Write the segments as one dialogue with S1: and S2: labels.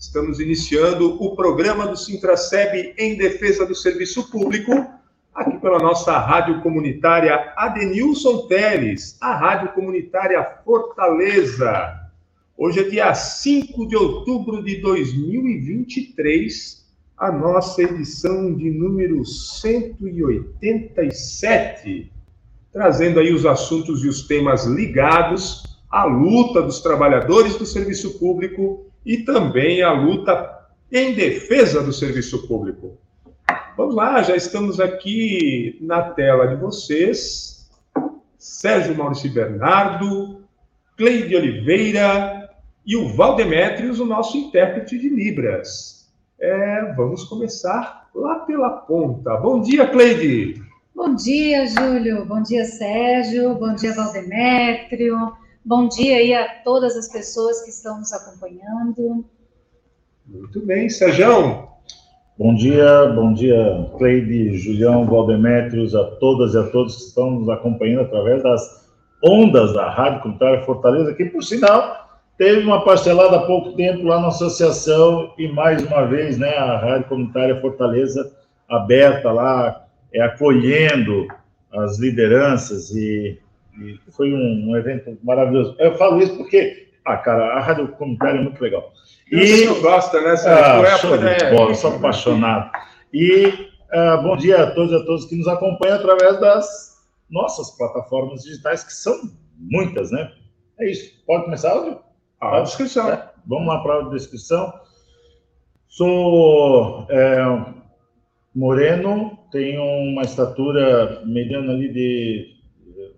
S1: Estamos iniciando o programa do Sintraceb em defesa do serviço público, aqui pela nossa rádio comunitária Adenilson Teles, a rádio comunitária Fortaleza. Hoje é dia 5 de outubro de 2023, a nossa edição de número 187, trazendo aí os assuntos e os temas ligados à luta dos trabalhadores do serviço público e também a luta em defesa do serviço público. Vamos lá, já estamos aqui na tela de vocês. Sérgio Maurício Bernardo, Cleide Oliveira e o Valdemetrios, o nosso intérprete de Libras. É, vamos começar lá pela ponta. Bom dia, Cleide!
S2: Bom dia, Júlio. Bom dia, Sérgio. Bom dia, Valdemétrio. Bom dia aí a todas as pessoas que estão nos acompanhando.
S1: Muito bem, Sérgio.
S3: Bom dia, bom dia, Cleide, Julião, Valdemétrios, a todas e a todos que estão nos acompanhando através das ondas da Rádio Comunitária Fortaleza, que, por sinal, teve uma parcelada há pouco tempo lá na associação e, mais uma vez, né, a Rádio Comunitária Fortaleza aberta lá, é, acolhendo as lideranças e e foi um, um, evento maravilhoso. Eu falo isso porque, ah, cara, a rádio comunitária é muito legal.
S1: E você gosta, né?
S3: Ah, é, show de é. bola, sou apaixonado. E uh, bom dia a todos e a todos que nos acompanham através das nossas plataformas digitais, que são muitas, né? É isso. Pode começar, áudio?
S1: A descrição. É.
S3: Vamos lá para a descrição. Sou é, moreno, tenho uma estatura mediana ali de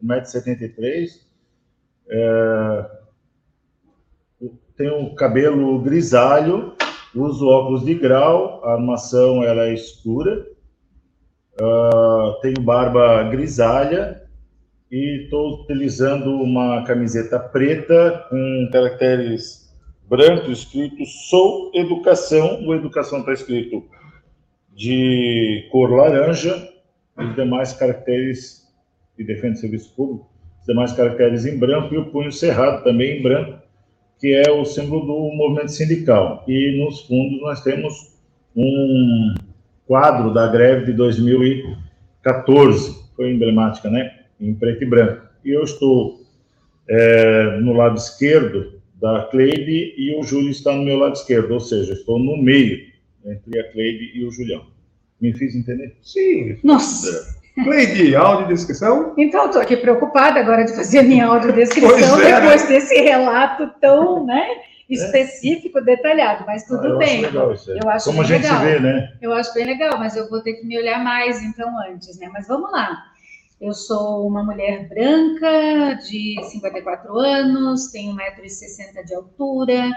S3: 1,73m. É, tenho cabelo grisalho, uso óculos de grau, a armação ela é escura. Uh, tenho barba grisalha e estou utilizando uma camiseta preta com caracteres brancos escrito Sou Educação. O Educação está escrito de cor laranja e demais caracteres que defende o serviço público, os demais caracteres em branco e o punho cerrado também em branco, que é o símbolo do movimento sindical. E nos fundos nós temos um quadro da greve de 2014, foi emblemática, né? Em preto e branco. E eu estou é, no lado esquerdo da Cleide e o Júlio está no meu lado esquerdo, ou seja, estou no meio entre a Cleide e o Julião. Me fiz entender?
S1: Sim.
S2: Nossa!
S1: Cleide, audiodescrição?
S2: Então, estou aqui preocupada agora de fazer a minha audiodescrição é, depois né? desse relato tão né, específico, é. detalhado, mas tudo ah, bem.
S3: Acho legal, eu acho Como a gente legal. vê, né?
S2: Eu acho bem legal, mas eu vou ter que me olhar mais então antes, né? Mas vamos lá. Eu sou uma mulher branca de 54 anos, tenho 1,60m de altura,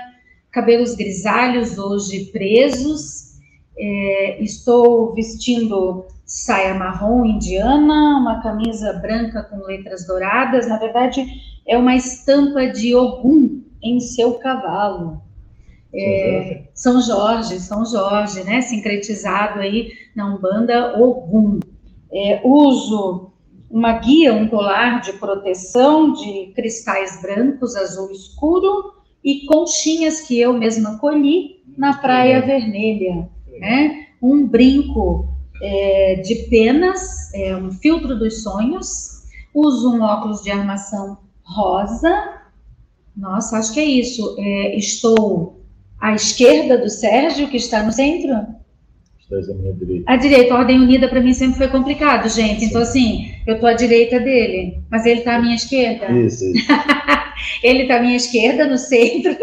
S2: cabelos grisalhos hoje presos, é, estou vestindo saia marrom indiana, uma camisa branca com letras douradas. Na verdade, é uma estampa de Ogum em seu cavalo. É, São Jorge, São Jorge, né? Sincretizado aí na Umbanda Ogum. É, uso uma guia, um colar de proteção de cristais brancos, azul escuro e conchinhas que eu mesma colhi na Praia Vermelha, né? Um brinco é, de penas, é, um filtro dos sonhos, uso um óculos de armação rosa. Nossa, acho que é isso. É, estou à esquerda do Sérgio, que está no centro.
S3: Estás à minha direita.
S2: À direita, a ordem unida para mim sempre foi complicado, gente. Sim. Então, assim, eu estou à direita dele, mas ele está à minha esquerda.
S3: Isso, isso.
S2: ele está à minha esquerda, no centro,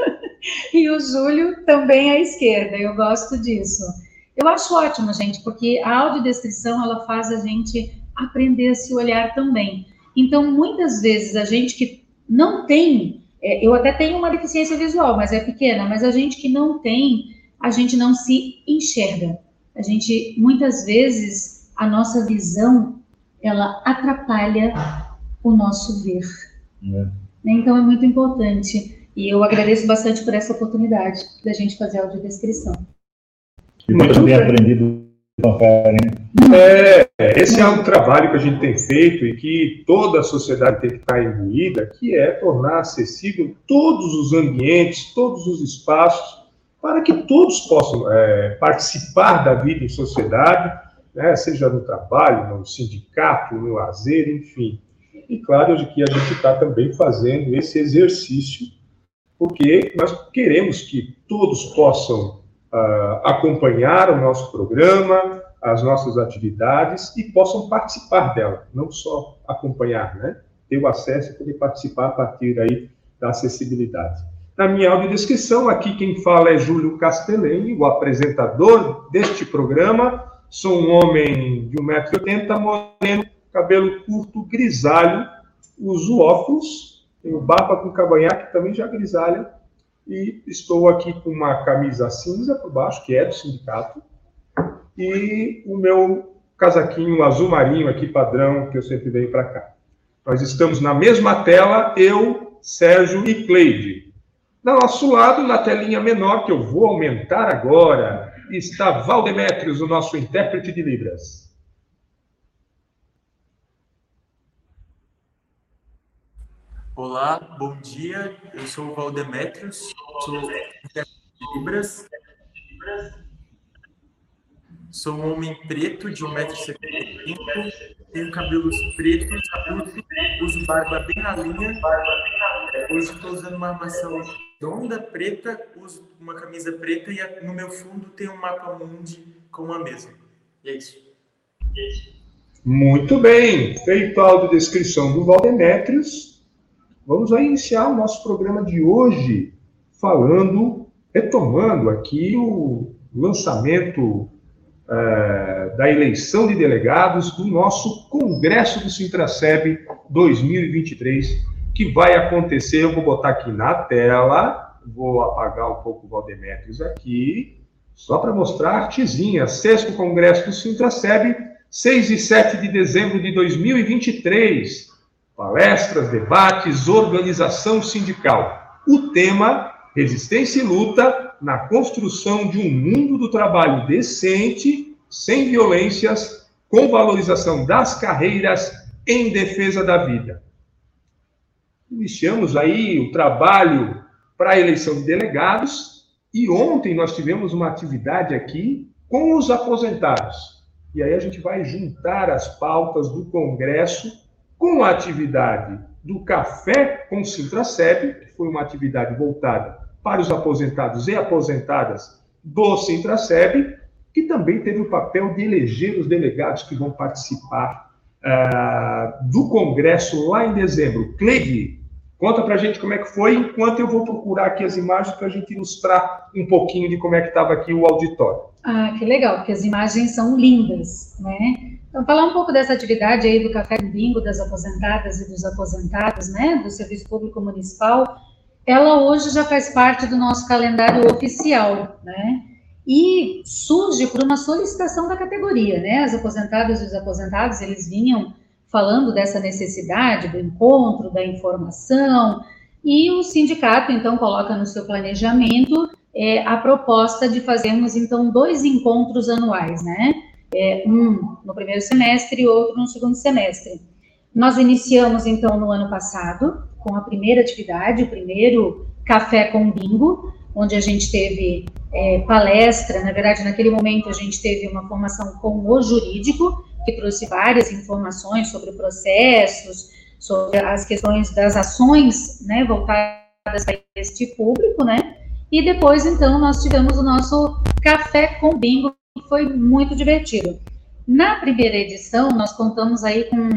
S2: e o Júlio também à esquerda. Eu gosto disso. Eu acho ótimo, gente, porque a audiodescrição ela faz a gente aprender a se olhar também. Então, muitas vezes a gente que não tem, é, eu até tenho uma deficiência visual, mas é pequena, mas a gente que não tem a gente não se enxerga. A gente, muitas vezes, a nossa visão, ela atrapalha o nosso ver. É. Então, é muito importante. E eu agradeço bastante por essa oportunidade da gente fazer a audiodescrição.
S3: E muito bem aprendido
S1: é, esse é um trabalho que a gente tem feito e que toda a sociedade tem que estar imbuída, que é tornar acessível todos os ambientes, todos os espaços, para que todos possam é, participar da vida em sociedade, né, seja no trabalho, no sindicato, no lazer, enfim. E claro de que a gente está também fazendo esse exercício, porque nós queremos que todos possam uh, acompanhar o nosso programa, as nossas atividades e possam participar dela, não só acompanhar, né? Ter o acesso e poder participar a partir aí da acessibilidade. Na minha audiodescrição, aqui quem fala é Júlio Castellani, o apresentador deste programa. Sou um homem de 1,80m, moreno, cabelo curto, grisalho, uso óculos, tenho barba com cavanhaque, também já grisalha, e estou aqui com uma camisa cinza por baixo, que é do sindicato, e o meu casaquinho azul marinho aqui, padrão, que eu sempre venho para cá. Nós estamos na mesma tela, eu, Sérgio e Cleide. Do nosso lado, na telinha menor, que eu vou aumentar agora, está Valdemetrios, o nosso intérprete de Libras.
S4: Olá, bom dia. Eu sou o Valdemetrios, sou de Libras. Sou um homem preto de 1,75m, tenho cabelos pretos, uso barba bem na linha. Hoje estou usando uma armação redonda, preta, uso uma camisa preta e no meu fundo tem um mapa mundi com uma mesa. E é isso.
S1: Muito bem, feito a audiodescrição do Valdemetrios, Vamos iniciar o nosso programa de hoje falando, retomando aqui o lançamento é, da eleição de delegados do nosso Congresso do Sintraceb 2023, que vai acontecer. Eu vou botar aqui na tela, vou apagar um pouco o Valdemetrios aqui, só para mostrar a artezinha. Sexto Congresso do Sintraceb, 6 e 7 de dezembro de 2023 palestras, debates, organização sindical. O tema: resistência e luta na construção de um mundo do trabalho decente, sem violências, com valorização das carreiras em defesa da vida. Iniciamos aí o trabalho para a eleição de delegados e ontem nós tivemos uma atividade aqui com os aposentados. E aí a gente vai juntar as pautas do Congresso com a atividade do Café com Sintraceb, que foi uma atividade voltada para os aposentados e aposentadas do Sintraceb, que também teve o papel de eleger os delegados que vão participar uh, do Congresso lá em dezembro. Cleide, conta para a gente como é que foi, enquanto eu vou procurar aqui as imagens para a gente ilustrar um pouquinho de como é que estava aqui o auditório.
S2: Ah, que legal, porque as imagens são lindas, né? Então, falar um pouco dessa atividade aí do Café Bingo das aposentadas e dos aposentados, né, do Serviço Público Municipal, ela hoje já faz parte do nosso calendário oficial, né, e surge por uma solicitação da categoria, né, as aposentadas e os aposentados, eles vinham falando dessa necessidade do encontro, da informação, e o sindicato, então, coloca no seu planejamento é, a proposta de fazermos, então, dois encontros anuais, né, é, um no primeiro semestre e outro no segundo semestre. Nós iniciamos, então, no ano passado, com a primeira atividade, o primeiro café com bingo, onde a gente teve é, palestra, na verdade, naquele momento a gente teve uma formação com o jurídico, que trouxe várias informações sobre processos, sobre as questões das ações, né, voltadas para este público, né, e depois, então, nós tivemos o nosso café com bingo, foi muito divertido. Na primeira edição, nós contamos aí com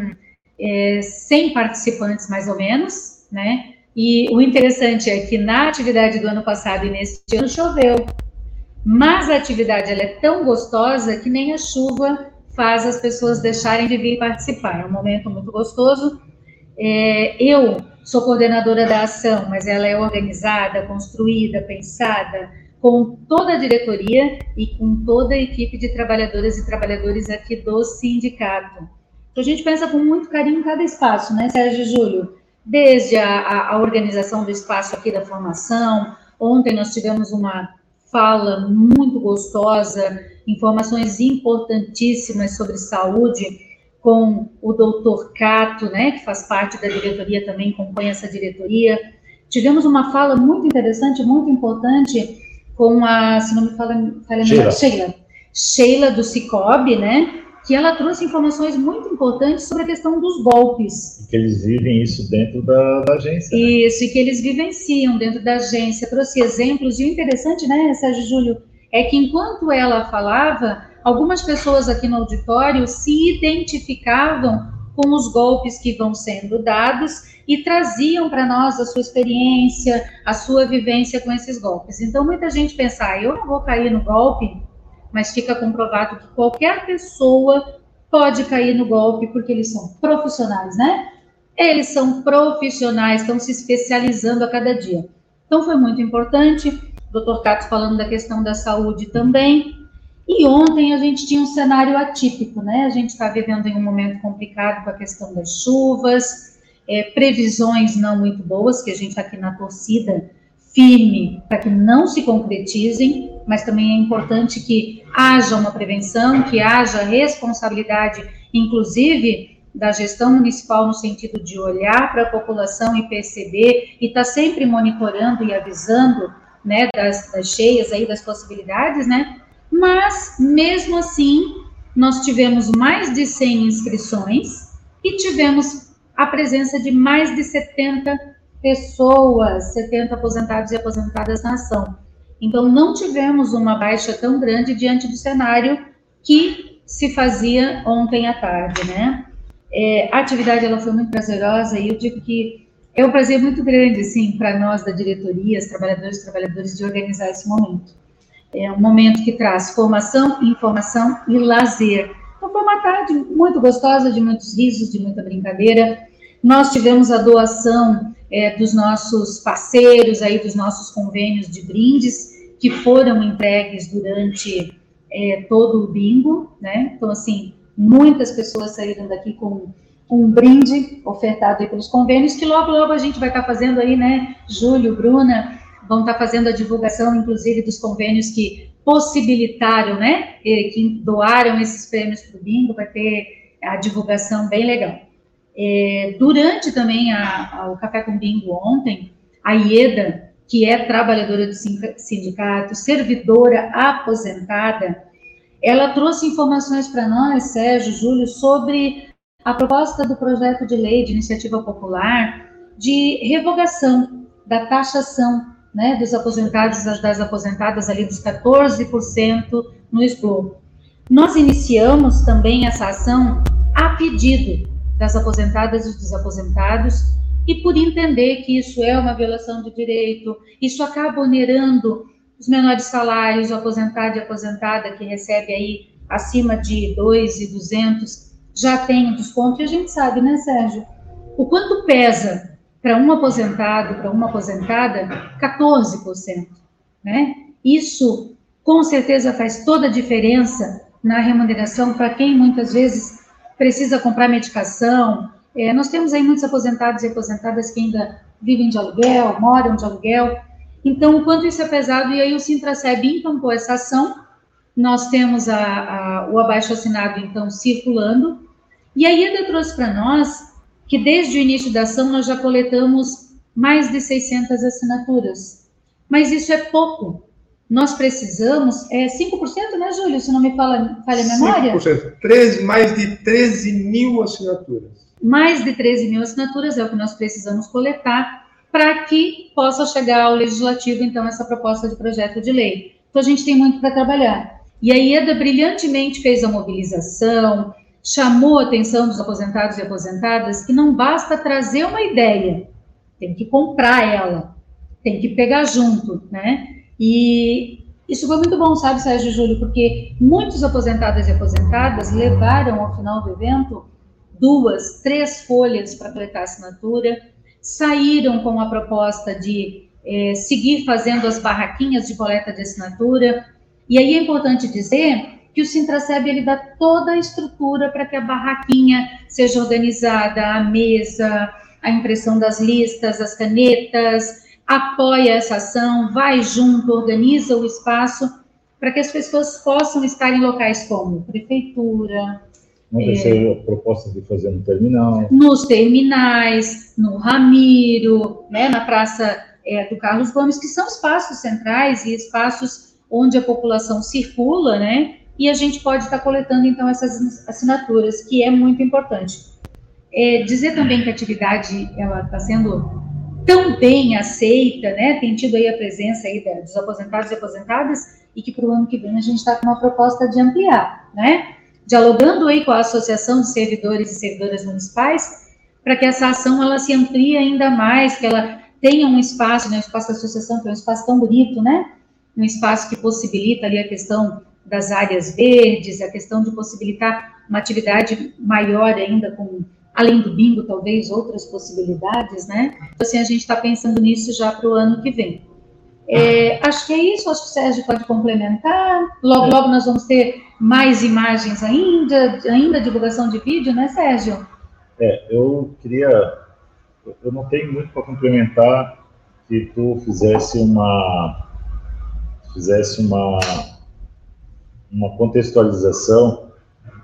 S2: é, 100 participantes, mais ou menos, né? E o interessante é que na atividade do ano passado e neste ano choveu, mas a atividade ela é tão gostosa que nem a chuva faz as pessoas deixarem de vir participar. É um momento muito gostoso. É, eu sou coordenadora da ação, mas ela é organizada, construída, pensada, com toda a diretoria e com toda a equipe de trabalhadoras e trabalhadores aqui do sindicato. Então, a gente pensa com muito carinho em cada espaço, né, Sérgio e Júlio? Desde a, a, organização do espaço aqui da formação, ontem nós tivemos uma fala muito gostosa, informações importantíssimas sobre saúde com o doutor Cato, né, que faz parte da diretoria também, compõe essa diretoria. Tivemos uma fala muito interessante, muito importante com a, se não me fala, fala Sheila. Sheila. Sheila do Cicobi, né? Que ela trouxe informações muito importantes sobre a questão dos golpes.
S3: E que eles vivem isso dentro da, da agência.
S2: Né? Isso, e que eles vivenciam dentro da agência. Trouxe exemplos, e o interessante, né, Sérgio Júlio, é que enquanto ela falava, algumas pessoas aqui no auditório se identificavam com os golpes que vão sendo dados e traziam para nós a sua experiência, a sua vivência com esses golpes. Então, muita gente pensa, ah, eu não vou cair no golpe, mas fica comprovado que qualquer pessoa pode cair no golpe porque eles são profissionais, né? Eles são profissionais, estão se especializando a cada dia. Então, foi muito importante. O doutor Cato falando da questão da saúde também. E ontem a gente tinha um cenário atípico, né? A gente está vivendo em um momento complicado com a questão das chuvas, é, previsões não muito boas, que a gente está aqui na torcida firme para que não se concretizem, mas também é importante que haja uma prevenção, que haja responsabilidade, inclusive da gestão municipal no sentido de olhar para a população e perceber e estar tá sempre monitorando e avisando, né, das, das cheias aí, das possibilidades, né, mas mesmo assim nós tivemos mais de 100 inscrições e tivemos a presença de mais de 70 pessoas, 70 aposentados e aposentadas na ação. Então, não tivemos uma baixa tão grande diante do cenário que se fazia ontem à tarde, né? É, a atividade ela foi muito prazerosa e eu digo que é um prazer muito grande, sim, para nós da diretoria, os trabalhadores e trabalhadoras, de organizar esse momento. É um momento que traz formação, informação e lazer então foi uma tarde muito gostosa, de muitos risos, de muita brincadeira. Nós tivemos a doação é, dos nossos parceiros, aí dos nossos convênios de brindes, que foram entregues durante é, todo o bingo, né? Então, assim, muitas pessoas saíram daqui com um brinde ofertado pelos convênios, que logo, logo a gente vai estar fazendo aí, né? Júlio, Bruna, vão estar fazendo a divulgação, inclusive, dos convênios que possibilitaram, né, que doaram esses prêmios para o bingo, vai ter a divulgação bem legal. É, durante também a, a, o Café com Bingo ontem, a Ieda, que é trabalhadora do sindicato, servidora aposentada, ela trouxe informações para nós, Sérgio, Júlio, sobre a proposta do projeto de lei de iniciativa popular de revogação da taxação né, dos aposentados, das aposentadas ali dos 14% no esgoto. Nós iniciamos também essa ação a pedido das aposentadas e dos aposentados e por entender que isso é uma violação de direito, isso acaba onerando os menores salários, o aposentado e aposentada que recebe aí acima de 2,200 já tem desconto, e a gente sabe, né, Sérgio, o quanto pesa para um aposentado, para uma aposentada, 14%. Né? Isso, com certeza, faz toda a diferença na remuneração para quem muitas vezes precisa comprar medicação. É, nós temos aí muitos aposentados e aposentadas que ainda vivem de aluguel, moram de aluguel. Então, o quanto isso é pesado, e aí o Sintraceb encampou essa ação, nós temos a, a, o abaixo-assinado, então, circulando, e aí ele trouxe para nós que desde o início da ação nós já coletamos mais de 600 assinaturas. Mas isso é pouco. Nós precisamos, é 5%, né, Júlio? Se não me fala, falha a memória?
S1: 5%. 13, mais de 13 mil assinaturas.
S2: Mais de 13 mil assinaturas é o que nós precisamos coletar para que possa chegar ao legislativo, então, essa proposta de projeto de lei. Então, a gente tem muito para trabalhar. E a IEDA brilhantemente fez a mobilização, chamou a atenção dos aposentados e aposentadas que não basta trazer uma ideia, tem que comprar ela, tem que pegar junto, né? E isso foi muito bom, sabe, Sérgio Júlio, porque muitos aposentados e aposentadas levaram ao final do evento duas, três folhas para coletar assinatura, saíram com a proposta de é, seguir fazendo as barraquinhas de coleta de assinatura. E aí é importante dizer que o Sintraceb ele dá toda a estrutura para que a barraquinha seja organizada, a mesa, a impressão das listas, as canetas, apoia essa ação, vai junto, organiza o espaço para que as pessoas possam estar em locais como prefeitura.
S3: Não é, a proposta de fazer no terminal.
S2: Nos terminais, no Ramiro, né, na Praça é, do Carlos Gomes, que são espaços centrais e espaços onde a população circula, né? E a gente pode estar coletando, então, essas assinaturas, que é muito importante. É, dizer também que a atividade, ela está sendo tão bem aceita, né? Tem tido aí a presença aí dos aposentados e aposentadas, e que para o ano que vem a gente está com uma proposta de ampliar, né? Dialogando aí com a Associação de Servidores e Servidoras Municipais, para que essa ação ela se amplie ainda mais, que ela tenha um espaço, né? O espaço da associação, que é um espaço tão bonito, né? Um espaço que possibilita ali a questão das áreas verdes, a questão de possibilitar uma atividade maior ainda com além do bingo, talvez outras possibilidades, né? Então, assim, a gente está pensando nisso já para o ano que vem. É, acho que é isso, acho que o Sérgio pode complementar. Logo, logo nós vamos ter mais imagens ainda, ainda divulgação de vídeo, né, Sérgio?
S3: É, eu queria, eu não tenho muito para complementar que tu fizesse uma, fizesse uma, uma contextualização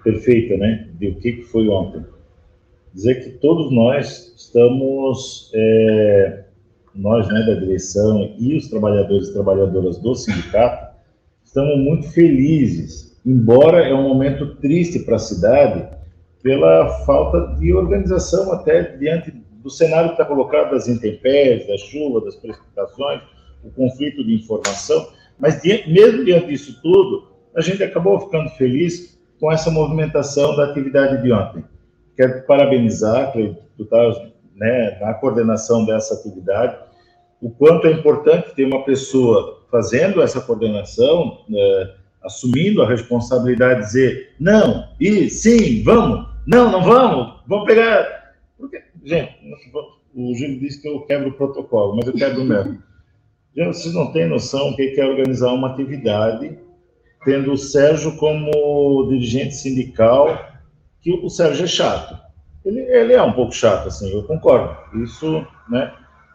S3: perfeita, né, de o que foi ontem. Dizer que todos nós estamos, é, nós né, da direção e os trabalhadores e trabalhadoras do sindicato, estamos muito felizes, embora é um momento triste para a cidade, pela falta de organização até diante do cenário que está colocado das intempéries, da chuva, das precipitações, o conflito de informação, mas mesmo diante disso tudo, a gente acabou ficando feliz com essa movimentação da atividade de ontem. Quero parabenizar, tu estás né, na coordenação dessa atividade, o quanto é importante ter uma pessoa fazendo essa coordenação, é, assumindo a responsabilidade de dizer não, e sim, vamos, não, não vamos, vamos pegar. Porque, gente, o Júlio disse que eu quebro o protocolo, mas eu quebro mesmo. Vocês não têm noção o que é organizar uma atividade, tendo o Sérgio como dirigente sindical, que o Sérgio é chato. Ele, ele é um pouco chato, assim, eu concordo. Isso, né?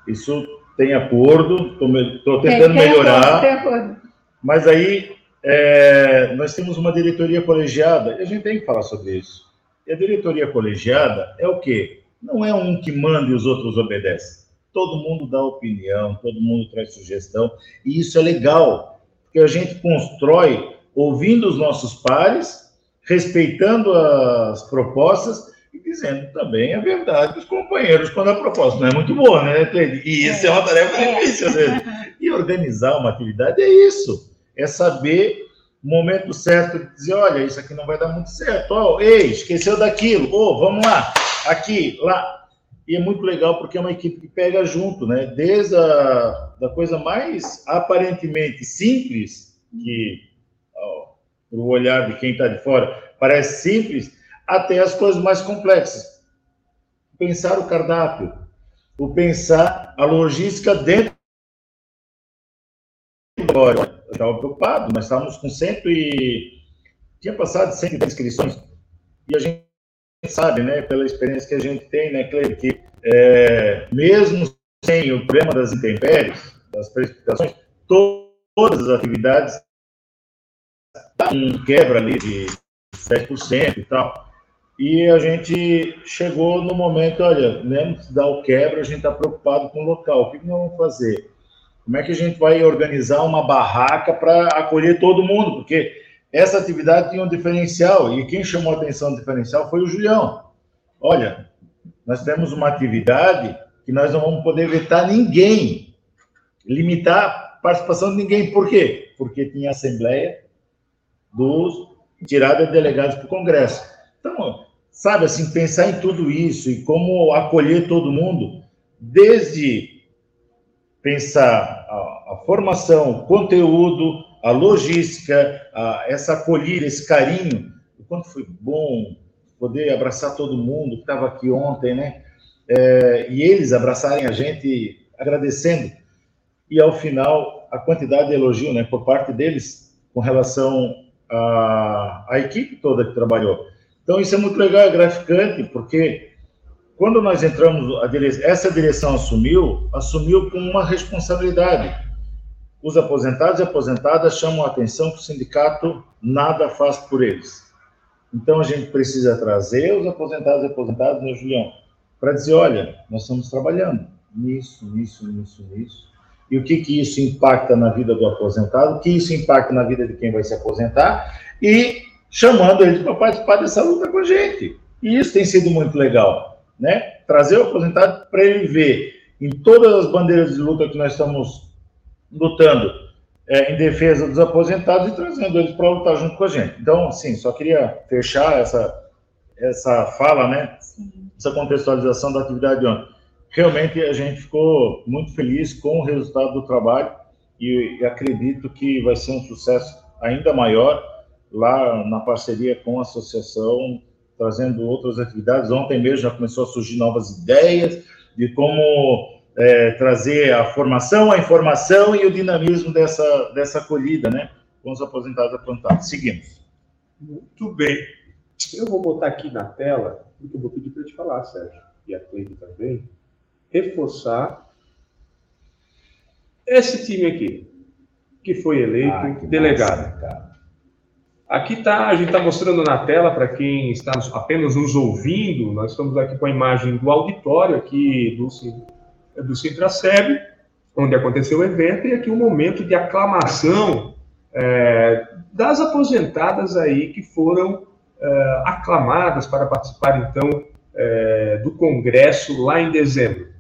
S3: Isso tem acordo, estou tentando tem, tem melhorar. Acordo, acordo. Mas aí é, nós temos uma diretoria colegiada, e a gente tem que falar sobre isso. E a diretoria colegiada é o quê? Não é um que manda e os outros obedecem. Todo mundo dá opinião, todo mundo traz sugestão, e isso é legal, porque a gente constrói ouvindo os nossos pares respeitando as propostas e dizendo também a verdade dos companheiros quando a proposta não é muito boa, né, E isso é uma tarefa é. difícil, às vezes. E organizar uma atividade é isso, é saber o momento certo de dizer, olha, isso aqui não vai dar muito certo, oh, ei, esqueceu daquilo, oh, vamos lá, aqui, lá. E é muito legal porque é uma equipe que pega junto, né? Desde a da coisa mais aparentemente simples, que para o olhar de quem está de fora, parece simples, até as coisas mais complexas. Pensar o cardápio, o pensar a logística dentro agora. Eu estava preocupado, nós estávamos com cento e... Tinha passado de 100 inscrições. E a gente sabe, né, pela experiência que a gente tem, né, Cleber, que é, mesmo sem o problema das intempéries, das precipitações, todas as atividades um quebra ali de 7% e tal. E a gente chegou no momento, olha, né, se dá o quebra, a gente está preocupado com o local. O que nós vamos fazer? Como é que a gente vai organizar uma barraca para acolher todo mundo? Porque essa atividade tinha um diferencial, e quem chamou a atenção do diferencial foi o Julião. Olha, nós temos uma atividade que nós não vamos poder vetar ninguém, limitar a participação de ninguém. Por quê? Porque tinha assembleia, dos tirada de delegados para o Congresso. Então, sabe assim, pensar em tudo isso e como acolher todo mundo, desde pensar a, a formação, o conteúdo, a logística, a, essa acolhida, esse carinho, o quanto foi bom poder abraçar todo mundo que estava aqui ontem, né? É, e eles abraçarem a gente agradecendo. e ao final a quantidade de elogio, né, por parte deles com relação à, à equipe toda que trabalhou. Então isso é muito legal, é graficante, porque quando nós entramos, dire... essa direção assumiu, assumiu com uma responsabilidade. Os aposentados e aposentadas chamam a atenção que o sindicato nada faz por eles. Então a gente precisa trazer os aposentados e aposentadas, né, Julião, para dizer, olha, nós estamos trabalhando nisso, nisso, nisso, nisso. E o que que isso impacta na vida do aposentado, o que isso impacta na vida de quem vai se aposentar e chamando eles para participar dessa luta com a gente. E isso tem sido muito legal, né? Trazer o aposentado para ele ver em todas as bandeiras de luta que nós estamos lutando é, em defesa dos aposentados e trazendo eles para lutar junto com a gente. Então, assim, só queria fechar essa essa fala, né? Essa contextualização da atividade de ontem. Realmente a gente ficou muito feliz com o resultado do trabalho e, acredito que vai ser um sucesso ainda maior lá na parceria com a associação, trazendo outras atividades. Ontem mesmo já começou a surgir novas ideias de como é, trazer a formação, a informação e o dinamismo dessa, dessa acolhida, né? Com os aposentados apontados. Seguimos.
S1: Muito bem. Eu vou botar aqui na tela, porque eu vou pedir para te falar, Sérgio, e a Cleide também, reforçar esse time aqui, que foi eleito ah, que delegado. Massa, Aqui tá, a gente está mostrando na tela para quem está apenas nos ouvindo. Nós estamos aqui com a imagem do auditório aqui do, do Sintraceb, onde aconteceu o evento, e aqui um momento de aclamação é, das aposentadas aí que foram é, aclamadas para participar então é, do congresso lá em dezembro.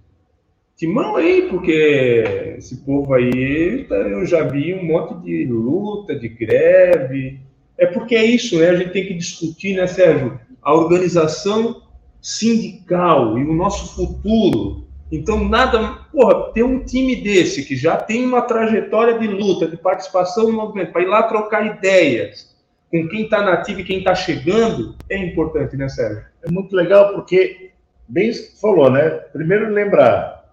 S1: Timão aí, porque esse povo aí, eu já vi um monte de luta, de greve, é porque é isso, né? A gente tem que discutir, né, Sérgio? A organização sindical e o nosso futuro. Então, nada. Porra, ter um time desse que já tem uma trajetória de luta, de participação no movimento, para ir lá trocar ideias com quem está nativo e quem está chegando, é importante, né, Sérgio?
S3: É muito legal porque, bem falou, né? Primeiro, lembrar.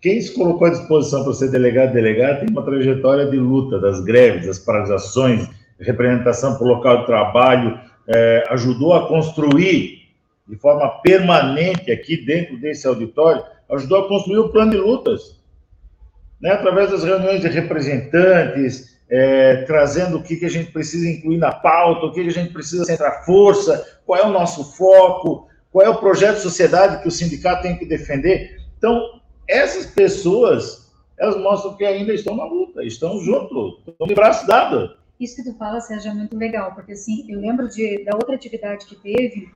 S3: Quem se colocou à disposição para ser delegado delegado tem uma trajetória de luta, das greves, das paralisações, representação para o local de trabalho, é, ajudou a construir de forma permanente aqui dentro desse auditório, ajudou a construir o plano de lutas, né, através das reuniões de representantes, é, trazendo o que, que a gente precisa incluir na pauta, o que, que a gente precisa centrar força, qual é o nosso foco, qual é o projeto de sociedade que o sindicato tem que defender. Então, essas pessoas, elas mostram que ainda estão na luta, estão juntos, estão de braço dado.
S2: Isso que tu fala, Sérgio, é muito legal, porque assim, eu lembro de, da outra atividade que teve,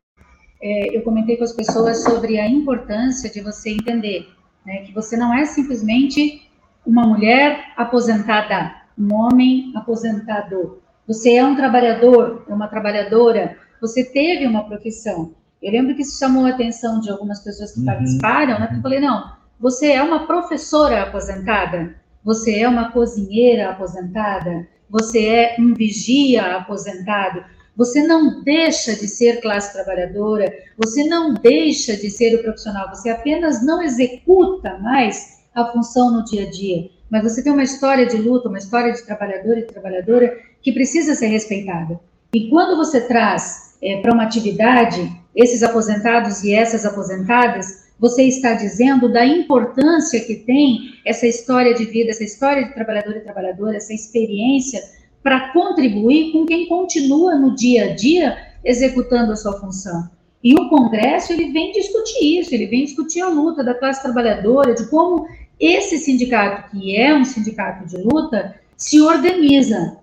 S2: é, eu comentei com as pessoas sobre a importância de você entender né, que você não é simplesmente uma mulher aposentada, um homem aposentado. Você é um trabalhador, é uma trabalhadora, você teve uma profissão. Eu lembro que isso chamou a atenção de algumas pessoas que uhum. participaram, né? Eu falei, não, você é uma professora aposentada, você é uma cozinheira aposentada, você é um vigia aposentado, você não deixa de ser classe trabalhadora, você não deixa de ser o profissional, você apenas não executa mais a função no dia a dia. Mas você tem uma história de luta, uma história de trabalhador e trabalhadora que precisa ser respeitada. E quando você traz é, para uma atividade esses aposentados e essas aposentadas, você está dizendo da importância que tem essa história de vida, essa história de trabalhador e trabalhadora, essa experiência para contribuir com quem continua no dia a dia executando a sua função. E o Congresso ele vem discutir isso, ele vem discutir a luta da classe trabalhadora, de como esse sindicato, que é um sindicato de luta, se organiza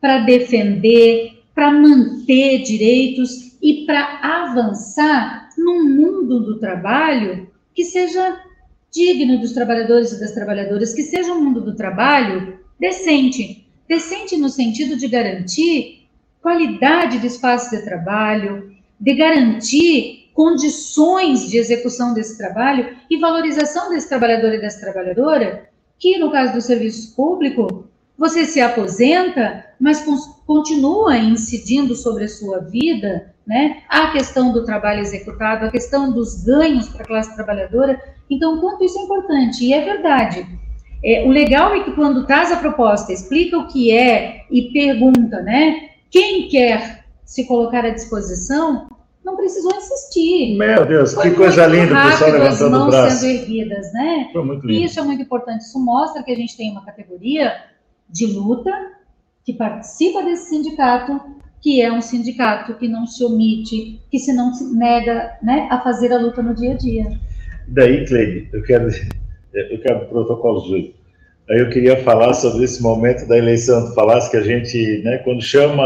S2: para defender, para manter direitos e para avançar num mundo do trabalho que seja digno dos trabalhadores e das trabalhadoras, que seja um mundo do trabalho decente. Decente no sentido de garantir qualidade de espaço de trabalho, de garantir condições de execução desse trabalho e valorização desse trabalhador e dessa trabalhadora, que no caso do serviço público, você se aposenta, mas continua incidindo sobre a sua vida né? A questão do trabalho executado, a questão dos ganhos para a classe trabalhadora. Então, quanto isso é importante? E é verdade. É, o legal é que quando traz a proposta, explica o que é e pergunta, né? Quem quer se colocar à disposição, não precisou insistir.
S3: Meu Deus, Foi que coisa linda o pessoal levantando
S2: as
S3: mãos o braço.
S2: sendo erguidas, né?
S3: Foi muito lindo.
S2: Isso é muito importante. Isso mostra que a gente tem uma categoria de luta que participa desse sindicato, que é um sindicato que não se omite, que se não se nega né, a fazer a luta no dia a dia.
S3: Daí, Cleide, eu quero, eu quero protocolo Júlio. Aí eu queria falar sobre esse momento da eleição. Tu falasse que a gente, né, quando chama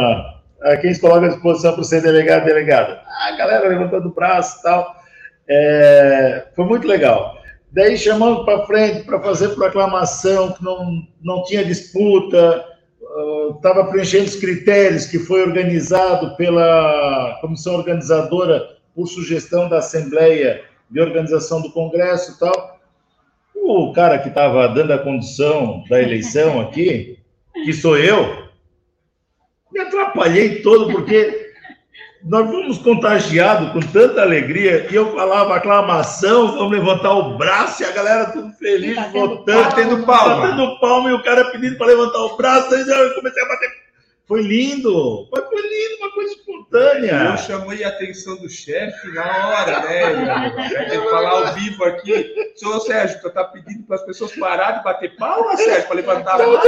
S3: a quem se coloca à disposição para ser delegado, delegada, a galera levantando o braço e tal. É, foi muito legal. Daí chamando para frente para fazer proclamação, que não, não tinha disputa, estava preenchendo os critérios que foi organizado pela comissão organizadora por sugestão da Assembleia de Organização do Congresso e tal. O cara que estava dando a condição da eleição aqui, que sou eu, me atrapalhei todo porque nós fomos contagiados com tanta alegria e eu falava aclamação, vamos levantar o braço e a galera tudo feliz, tá votando, batendo palma. Batendo palma e o cara pedindo para levantar o braço, aí eu comecei a bater foi lindo, foi lindo, uma coisa espontânea.
S1: Eu chamei a atenção do chefe na hora, né? Ter que falar ao vivo aqui. Senhor Sérgio, tu tá pedindo para as pessoas parar de bater palma, Sérgio, para levantar a mão?
S3: É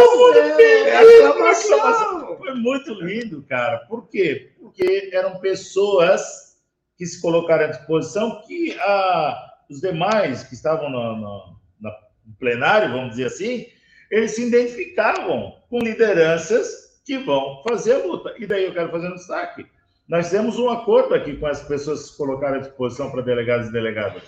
S3: Foi muito lindo, cara. Por quê? Porque eram pessoas que se colocaram à disposição que ah, os demais que estavam no, no, no plenário, vamos dizer assim, eles se identificavam com lideranças que vão fazer a luta. E daí eu quero fazer um destaque. Nós temos um acordo aqui com as pessoas que se colocaram à disposição para delegados e delegadas.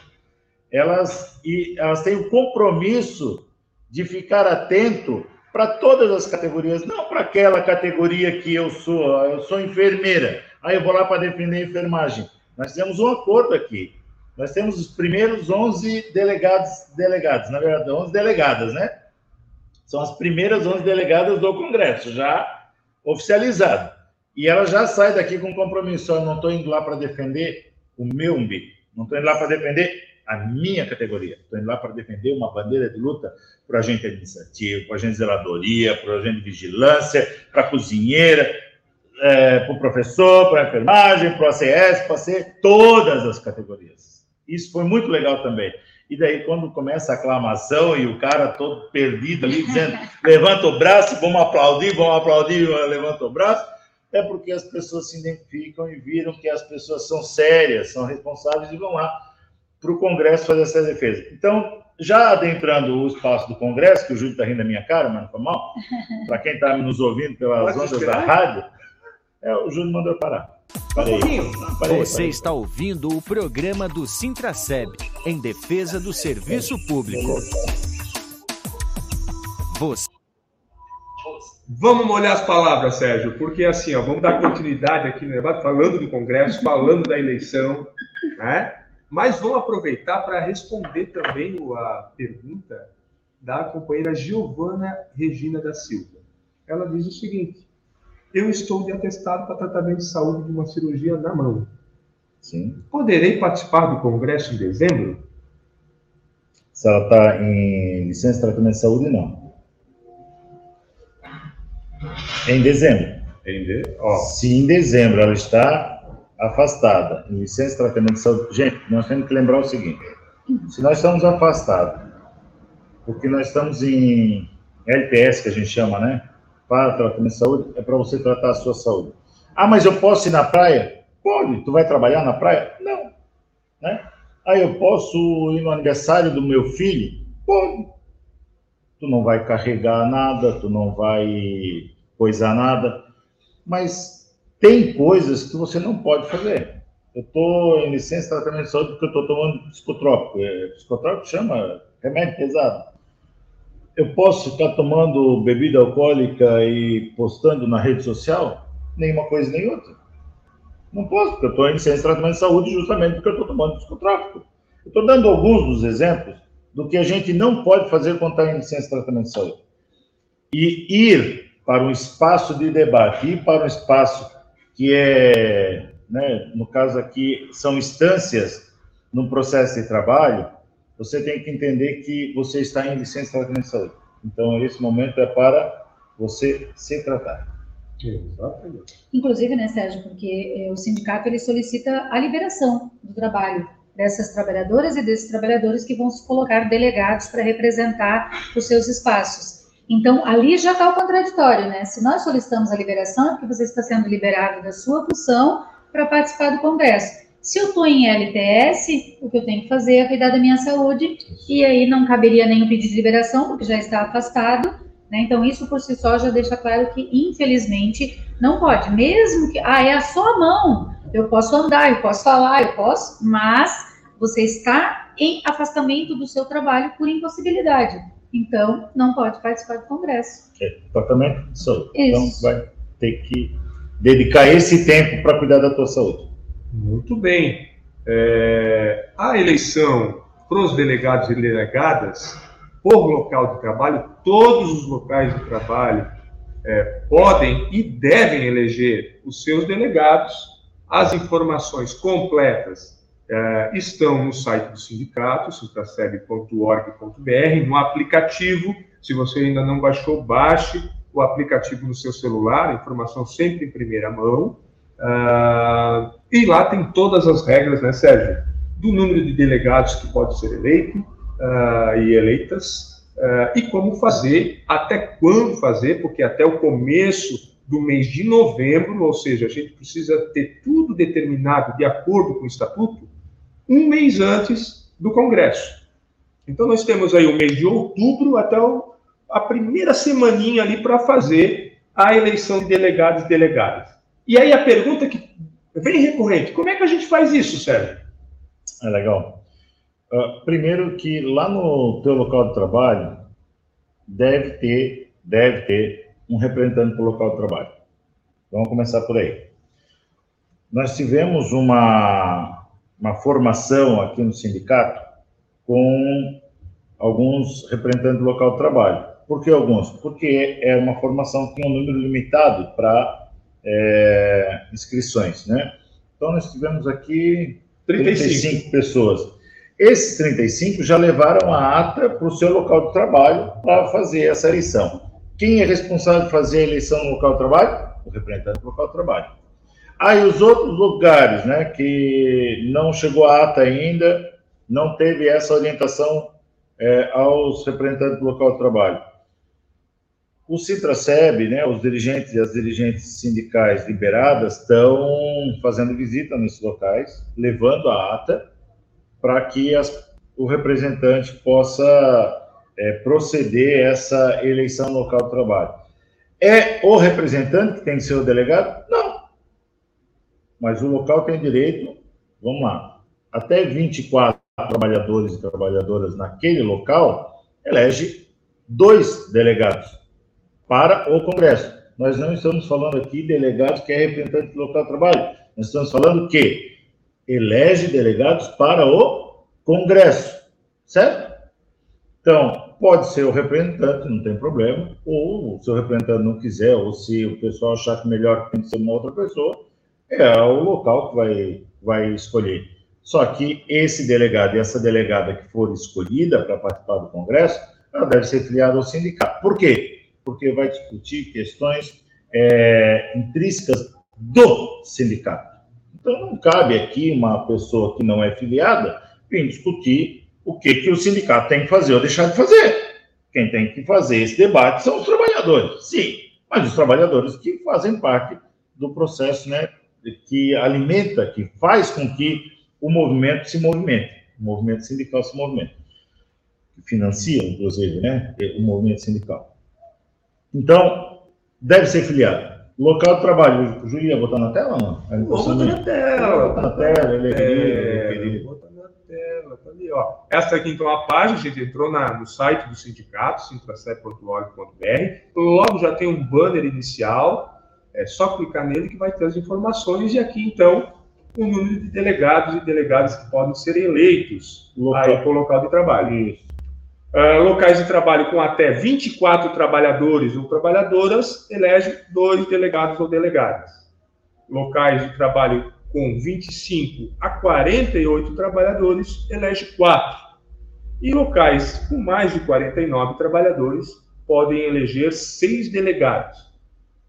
S3: Elas, e elas têm o compromisso de ficar atento para todas as categorias, não para aquela categoria que eu sou, eu sou enfermeira, aí eu vou lá para defender a enfermagem. Nós temos um acordo aqui. Nós temos os primeiros 11 delegados, delegados, na verdade, 11 delegadas, né? São as primeiras 11 delegadas do Congresso, já oficializado. E ela já sai daqui com compromisso. Eu não estou indo lá para defender o meu umbigo. Não estou indo lá para defender a minha categoria. Estou indo lá para defender uma bandeira de luta para agente administrativo, para agente de zeladoria, para agente de vigilância, para cozinheira, é, para o professor, para a enfermagem, para o ACS, para ser todas as categorias. Isso foi muito legal também. E daí, quando começa a aclamação e o cara todo perdido ali, dizendo: levanta o braço, vamos aplaudir, vamos aplaudir, levanta o braço, é porque as pessoas se identificam e viram que as pessoas são sérias, são responsáveis e vão lá para o Congresso fazer essa defesa. Então, já adentrando o espaço do Congresso, que o Júlio está rindo da minha cara, mas não foi mal, para quem está nos ouvindo pelas ondas da rádio, é, o Júlio mandou parar.
S5: Parei. Parei, Você parei. está ouvindo o programa do Sintraceb, em defesa do serviço público.
S1: Você... Vamos molhar as palavras, Sérgio, porque assim, ó, vamos dar continuidade aqui no debate, falando do Congresso, falando da eleição, né? Mas vamos aproveitar para responder também a pergunta da companheira Giovana Regina da Silva. Ela diz o seguinte: eu estou de atestado para tratamento de saúde de uma cirurgia na mão. Sim. Poderei participar do congresso em dezembro?
S3: Se ela está em licença de tratamento de saúde, não. Em dezembro.
S1: Em de...
S3: oh. Se em dezembro ela está afastada, em licença de tratamento de saúde. Gente, nós temos que lembrar o seguinte: se nós estamos afastados, porque nós estamos em LPS, que a gente chama, né? Para tratamento de saúde, é para você tratar a sua saúde. Ah, mas eu posso ir na praia? Pode. Tu vai trabalhar na praia? Não. Né? Ah, eu posso ir no aniversário do meu filho? Pode. Tu não vai carregar nada, tu não vai coisar nada, mas tem coisas que você não pode fazer. Eu estou em licença de tratamento de saúde porque eu estou tomando psicotrópico. É, psicotrópico chama remédio pesado eu posso ficar tomando bebida alcoólica e postando na rede social? Nenhuma coisa nem outra. Não posso, porque eu estou em licença de tratamento de saúde justamente porque eu estou tomando psicotráfico. Estou dando alguns dos exemplos do que a gente não pode fazer quando está em licença de tratamento de saúde. E ir para um espaço de debate, ir para um espaço que é, né, no caso aqui, são instâncias no processo de trabalho, você tem que entender que você está em licença de tratamento de saúde. Então, esse momento é para você se tratar.
S2: Exatamente. Inclusive, né, Sérgio, porque o sindicato ele solicita a liberação do trabalho dessas trabalhadoras e desses trabalhadores que vão se colocar delegados para representar os seus espaços. Então, ali já está o contraditório, né? Se nós solicitamos a liberação, é porque você está sendo liberado da sua função para participar do Congresso. Se eu estou em LTS, o que eu tenho que fazer é cuidar da minha saúde, e aí não caberia nenhum pedido de liberação, porque já está afastado, né? Então, isso por si só já deixa claro que, infelizmente, não pode. Mesmo que, ah, é a sua mão, eu posso andar, eu posso falar, eu posso, mas você está em afastamento do seu trabalho por impossibilidade. Então, não pode participar do Congresso.
S3: É, tratamento de saúde. Então, vai ter que dedicar esse tempo para cuidar da tua saúde.
S1: Muito bem. É, a eleição para os delegados e delegadas por local de trabalho, todos os locais de trabalho é, podem e devem eleger os seus delegados. As informações completas é, estão no site do sindicato, sintraceb.org.br, no aplicativo. Se você ainda não baixou, baixe o aplicativo no seu celular, informação sempre em primeira mão. Uh, e lá tem todas as regras, né, Sérgio? Do número de delegados que pode ser eleito uh, e eleitas, uh, e como fazer, até quando fazer, porque até o começo do mês de novembro, ou seja, a gente precisa ter tudo determinado de acordo com o estatuto, um mês antes do Congresso. Então, nós temos aí o mês de outubro até o, a primeira semaninha ali para fazer a eleição de delegados e delegadas. E aí a pergunta que vem recorrente, como é que a gente faz isso, Sérgio?
S3: É legal. Uh, primeiro que lá no teu local de trabalho deve ter, deve ter um representante para o local de trabalho. Vamos começar por aí. Nós tivemos uma uma formação aqui no sindicato com alguns representantes do local de trabalho. Por que alguns? Porque é uma formação que tem um número limitado para é, inscrições, né? Então, nós tivemos aqui 35. 35 pessoas. Esses 35 já levaram a ata para o seu local de trabalho para fazer essa eleição. Quem é responsável por fazer a eleição no local de trabalho? O representante do local de trabalho. Aí ah, os outros lugares, né, que não chegou a ata ainda, não teve essa orientação é, aos representantes do local de trabalho. O Citraceb, né, os dirigentes e as dirigentes sindicais liberadas estão fazendo visita nesses locais, levando a ata para que as, o representante possa é, proceder essa eleição local de trabalho. É o representante que tem que ser o delegado? Não mas o local tem direito, vamos lá, até 24 trabalhadores e trabalhadoras naquele local, elege dois delegados para o Congresso. Nós não estamos falando aqui delegados que é representante do local de trabalho. Nós estamos falando que elege delegados para o Congresso, certo? Então, pode ser o representante, não tem problema, ou se o representante não quiser, ou se o pessoal achar que melhor tem que ser uma outra pessoa, é o local que vai, vai escolher. Só que esse delegado e essa delegada que for escolhida para participar do Congresso, ela deve ser filiada ao sindicato. Por quê? Porque vai discutir questões é, intrínsecas do sindicato. Então, não cabe aqui uma pessoa que não é filiada vir discutir o que, que o sindicato tem que fazer ou deixar de fazer. Quem tem que fazer esse debate são os trabalhadores, sim, mas os trabalhadores que fazem parte do processo né, que alimenta, que faz com que o movimento se movimente, o movimento sindical se movimente, que financia, inclusive, né, o movimento sindical. Então, deve ser filiado. Local de trabalho, o Júlio ia botar na tela ou
S1: não? Vou botar na tela. Botar na tela, ele é botar na tela, tá ali, ó. Essa aqui, então, a página, a gente entrou na, no site do sindicato, sintracep.org.br, logo já tem um banner inicial, é só clicar nele que vai ter as informações e aqui, então, o número de delegados e delegadas que podem ser eleitos local. aí para o local de trabalho. Uh, locais de trabalho com até 24 trabalhadores ou trabalhadoras, elege dois delegados ou delegadas. Locais de trabalho com 25 a 48 trabalhadores, elege quatro. E locais com mais de 49 trabalhadores, podem eleger seis delegados.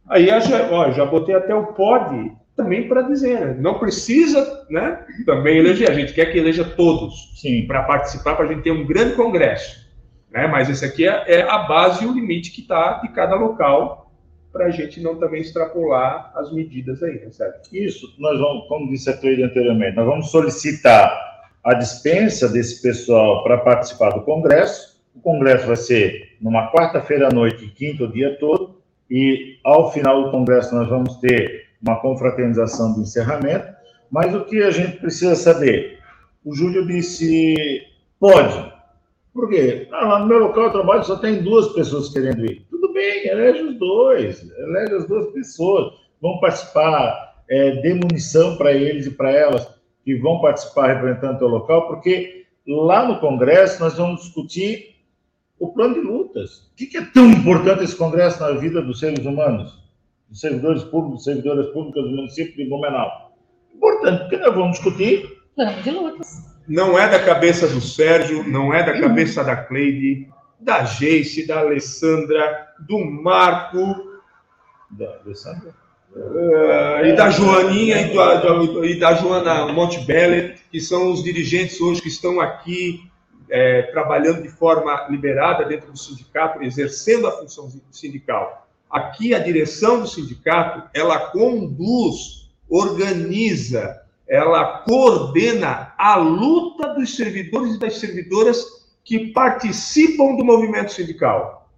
S1: Aí já, ó, já botei até o pode também para dizer, né? não precisa né, também eleger, a gente quer que eleja todos para participar, para a gente ter um grande congresso. Né? Mas esse aqui é, é a base e o limite que está de cada local para a gente não também extrapolar as medidas aí, né?
S3: Isso, nós vamos, como disse a Cleide anteriormente, nós vamos solicitar a dispensa desse pessoal para participar do congresso. O congresso vai ser numa quarta-feira à noite, quinta o dia todo, e ao final do congresso nós vamos ter uma confraternização do encerramento. Mas o que a gente precisa saber? O Júlio disse: pode. Por quê? Ah, lá no meu local de trabalho só tem duas pessoas querendo ir bem, elege os dois, elege as duas pessoas, vão participar, é, dê munição para eles e para elas que vão participar representando o teu local, porque lá no Congresso nós vamos discutir o plano de lutas. O que, é tão importante esse Congresso na vida dos seres humanos, dos servidores públicos, servidores públicas do município de Blumenau? Importante, porque nós vamos discutir
S2: plano de lutas.
S1: Não é da cabeça do Sérgio, não é da cabeça da Cleide, da Geice, da Alessandra, do Marco,
S3: da Alessandra?
S1: Uh, e da Joaninha e, do, e da Joana Montebelli, que são os dirigentes hoje que estão aqui é, trabalhando de forma liberada dentro do sindicato, exercendo a função sindical. Aqui a direção do sindicato, ela conduz, organiza, ela coordena a luta dos servidores e das servidoras que participam do movimento sindical.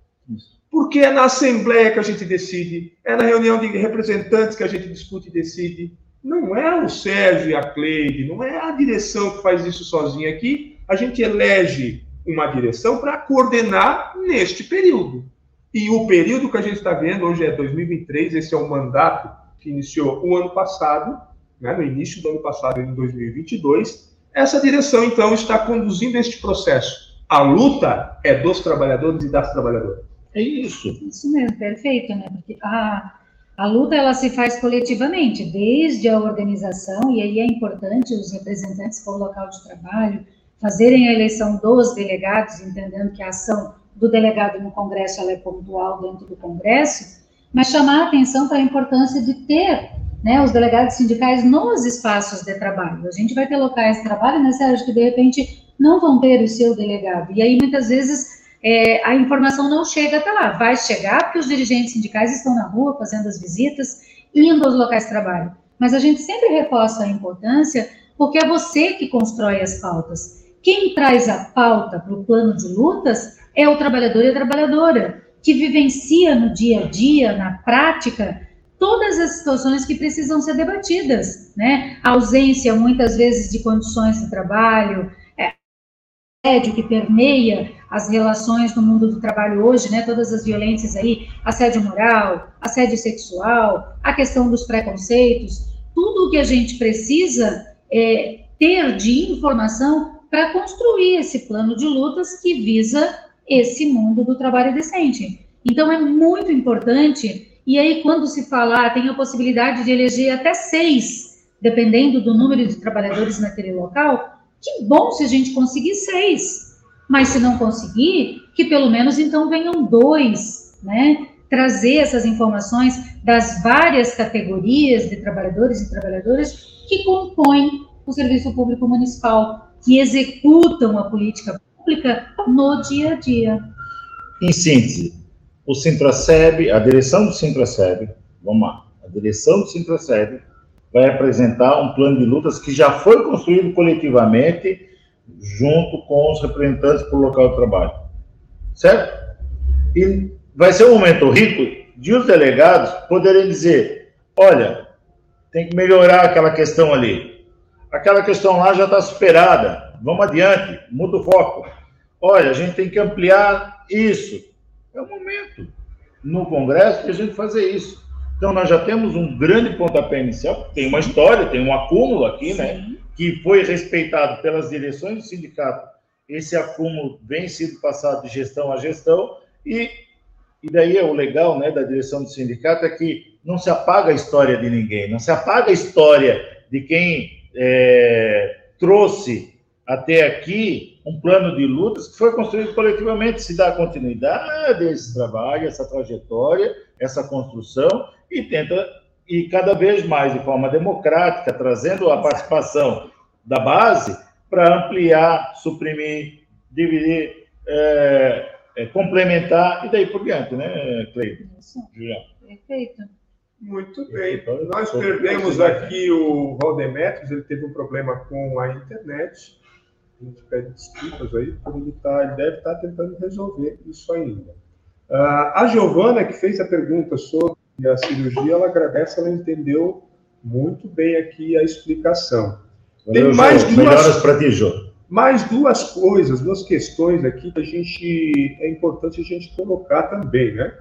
S1: Porque é na Assembleia que a gente decide, é na reunião de representantes que a gente discute e decide. Não é o Sérgio e a Cleide, não é a direção que faz isso sozinha aqui. A gente elege uma direção para coordenar neste período. E o período que a gente está vendo hoje é 2023, esse é o mandato que iniciou o ano passado, né, no início do ano passado, em 2022. Essa direção, então, está conduzindo este processo a luta é dos trabalhadores e das trabalhadoras.
S3: É isso.
S2: Isso mesmo, perfeito, né? Porque a, a luta ela se faz coletivamente, desde a organização, e aí é importante os representantes do local de trabalho fazerem a eleição dos delegados, entendendo que a ação do delegado no Congresso ela é pontual dentro do Congresso, mas chamar a atenção para a importância de ter né, os delegados sindicais nos espaços de trabalho. A gente vai ter locais de trabalho, né, Sérgio, que de repente não vão ter o seu delegado. E aí, muitas vezes, é, a informação não chega até lá. Vai chegar porque os dirigentes sindicais estão na rua fazendo as visitas, indo aos locais de trabalho. Mas a gente sempre reforça a importância porque é você que constrói as pautas. Quem traz a pauta para o plano de lutas é o trabalhador e a trabalhadora, que vivencia no dia a dia, na prática, todas as situações que precisam ser debatidas, né? A ausência, muitas vezes, de condições de trabalho, assédio que permeia as relações no mundo do trabalho hoje, né, todas as violências aí, assédio moral, assédio sexual, a questão dos preconceitos, tudo o que a gente precisa é ter de informação para construir esse plano de lutas que visa esse mundo do trabalho decente. Então é muito importante, e aí quando se falar, tem a possibilidade de eleger até seis, dependendo do número de trabalhadores naquele local, que bom se a gente conseguir seis. Mas se não conseguir, que pelo menos então venham dois, né? Trazer essas informações das várias categorias de trabalhadores e trabalhadoras que compõem o serviço público municipal, que executam a política pública no dia a dia.
S3: Em síntese, o Sintraceb, a direção do Sintraceb, vamos lá, a direção do Sintraceb vai apresentar um plano de lutas que já foi construído coletivamente junto com os representantes para o local de trabalho. Certo? E vai ser um momento rico de os delegados poderem dizer: olha, tem que melhorar aquela questão ali. Aquela questão lá já está superada. Vamos adiante, muda o foco. Olha, a gente tem que ampliar isso. É o momento no Congresso de a gente fazer isso. Então, nós já temos um grande pontapé inicial, tem uma história, tem um acúmulo aqui, né, Sim. né? Que foi respeitado pelas direções do sindicato. Esse acúmulo vem sendo passado de gestão a gestão, e, e daí é o legal, né, da direção do sindicato é que não se apaga a história de ninguém, não se apaga a história de quem é, trouxe até aqui um plano de lutas que foi construído coletivamente, se dá continuidade a esse trabalho, essa trajetória, essa construção e tenta e cada vez mais de forma democrática, trazendo a participação da base para ampliar, suprimir, dividir, é, é, complementar e daí por diante, né, Cleiton?
S2: Perfeito.
S1: Muito bem. Nós perdemos aqui o Valdemetrios, ele teve um problema com a internet. A gente pede desculpas aí, porque ele, tá, ele deve estar tá tentando resolver isso ainda. Uh, a Giovana, que fez a pergunta sobre a cirurgia, ela agradece, ela entendeu muito bem aqui a explicação.
S3: Tem Valeu, mais duas, para ti, Jô.
S1: Mais duas coisas, duas questões aqui que a gente é importante a gente colocar também, né?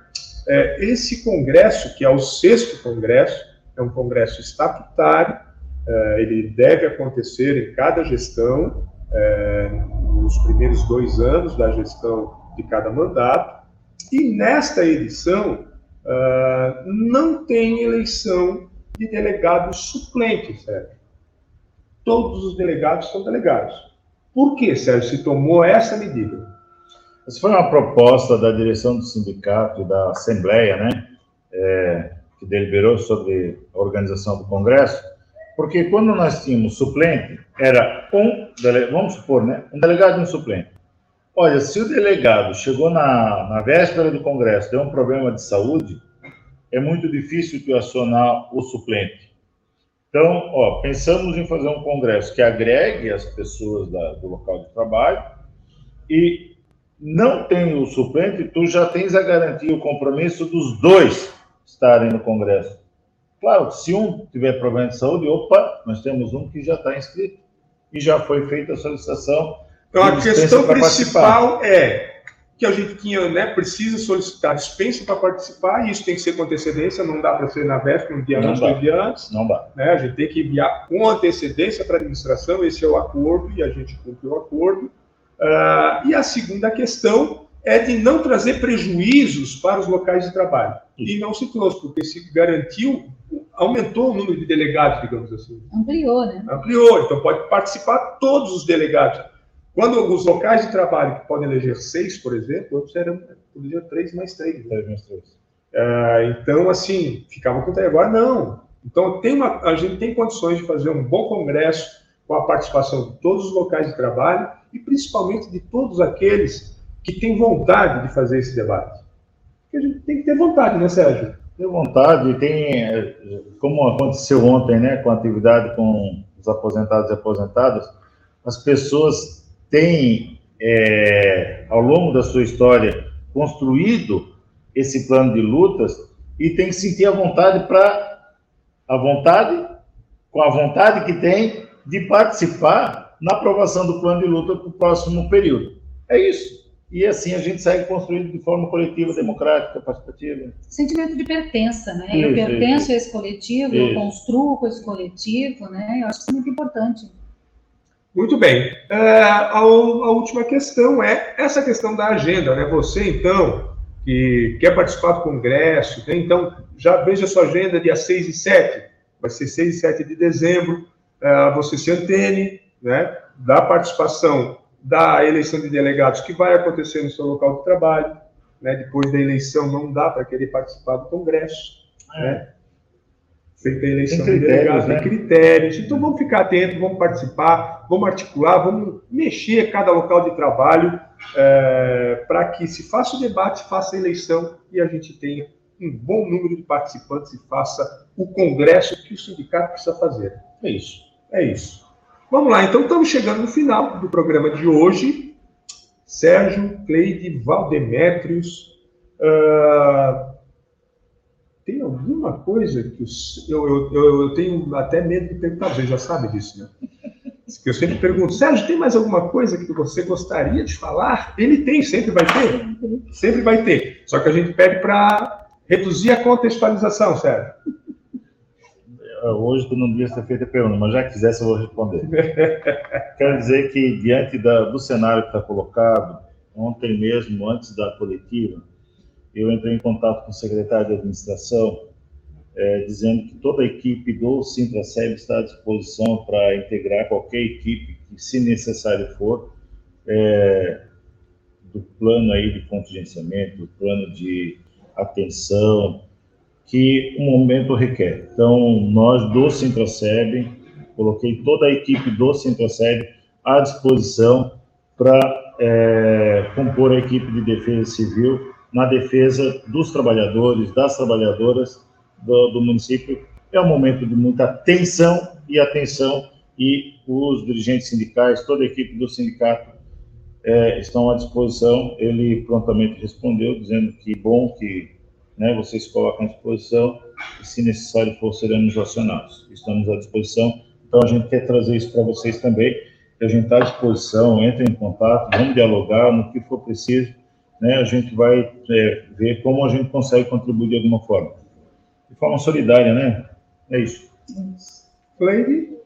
S1: É, esse congresso, que é o sexto congresso, é um congresso estatutário, é, ele deve acontecer em cada gestão, é, nos primeiros dois anos da gestão de cada mandato, e nesta edição uh, não tem eleição de delegados suplentes, Sérgio. Todos os delegados são delegados. Por que, Sérgio, se tomou essa medida?
S3: Essa foi uma proposta da direção do sindicato e da Assembleia, né, é, que deliberou sobre a organização do Congresso, porque quando nós tínhamos suplente, era um, vamos supor, né, um delegado e um suplente. Olha, se o delegado chegou na, na véspera do Congresso, deu um problema de saúde, é muito difícil tu acionar o suplente. Então, ó, pensamos em fazer um congresso que agregue as pessoas da, do local de trabalho e não tem o suplente, tu já tens a garantia, o compromisso dos dois estarem no congresso. Claro, se um tiver problema de saúde, opa, nós temos um que já está inscrito e já foi feita a solicitação.
S1: Então, a questão principal é que a gente tinha, né, precisa solicitar dispensa para participar, e isso tem que ser com antecedência, não dá para ser na véspera, um dia antes, dois dias antes.
S3: Não dá.
S1: Né, a gente tem que enviar com antecedência para a administração, esse é o acordo, e a gente cumpriu o acordo. Uh, e a segunda questão é de não trazer prejuízos para os locais de trabalho. E não se trouxe, porque se garantiu, aumentou o número de delegados, digamos assim.
S2: Ampliou, né?
S1: Ampliou, então pode participar todos os delegados. Quando os locais de trabalho que podem eleger seis, por exemplo, outros eram eleger três mais três. Né? Três mais três. Uh, então, assim, ficava com agora não. Então, tem uma, a gente tem condições de fazer um bom congresso com a participação de todos os locais de trabalho e principalmente de todos aqueles que têm vontade de fazer esse debate. Porque a gente tem que ter vontade, né, Sérgio?
S3: Ter vontade, tem, como aconteceu ontem, né, com a atividade com os aposentados e aposentadas, as pessoas tem, é, ao longo da sua história, construído esse plano de lutas e tem que sentir a vontade para a vontade, com a vontade que tem de participar na aprovação do plano de luta para o próximo período. É isso. E assim a gente segue construindo de forma coletiva, democrática, participativa.
S2: Sentimento de pertença, né? Isso, eu pertenço isso. a esse coletivo, isso. eu construo com esse coletivo, né? Eu acho isso muito importante.
S1: Muito bem. É, a, a, última questão é essa questão da agenda, né? Você, então, que quer participar do Congresso, né? então, já veja sua agenda dia 6 e 7, vai ser 6 e 7 de dezembro, é, você se antene, né? Da participação da eleição de delegados que vai acontecer no seu local de trabalho, né? Depois da eleição não dá para querer participar do Congresso, é. né? eleição de delegados, né? tem critérios. Então vamos ficar atentos, vamos participar, vamos articular, vamos mexer cada local de trabalho é, para que se faça o debate, faça a eleição e a gente tenha um bom número de participantes e faça o congresso que o sindicato precisa fazer. É isso. É isso. Vamos lá, então estamos chegando no final do programa de hoje. Sérgio, Cleide, Valdemétrios. Uh, tem alguma coisa que eu, eu, eu, eu, tenho até medo de perguntar, você já sabe disso, né? Que eu sempre pergunto, Sérgio, tem mais alguma coisa que você gostaria de falar? Ele tem, sempre vai ter. Sempre vai ter. Só que a gente pede para reduzir a contextualização, Sérgio.
S3: Hoje tu não devia ter feito a pergunta, mas já que quisesse eu vou responder. Quero dizer que, diante da, do cenário que está colocado, ontem mesmo, antes da coletiva, eu entrei em contato com o secretário de administração, é, dizendo que toda a equipe do Sintraceb está à disposição para integrar qualquer equipe que, se necessário for, é, do plano aí de contingenciamento, do plano de atenção, que o momento requer. Então, nós do Sintraceb, coloquei toda a equipe do Sintraceb à disposição para é, compor a equipe de defesa civil na defesa dos trabalhadores, das trabalhadoras do, do município. É um momento de muita tensão e atenção, e os dirigentes sindicais, toda a equipe do sindicato é, estão à disposição. Ele prontamente respondeu, dizendo que bom que né, vocês colocam à disposição e, se necessário for, seremos acionados. Estamos à disposição. Então, a gente quer trazer isso para vocês também. A gente está à disposição, entre em contato, vamos dialogar no que for preciso. Né, a gente vai é, ver como a gente consegue contribuir de alguma forma. De forma solidária, né? É isso.
S2: Cleide?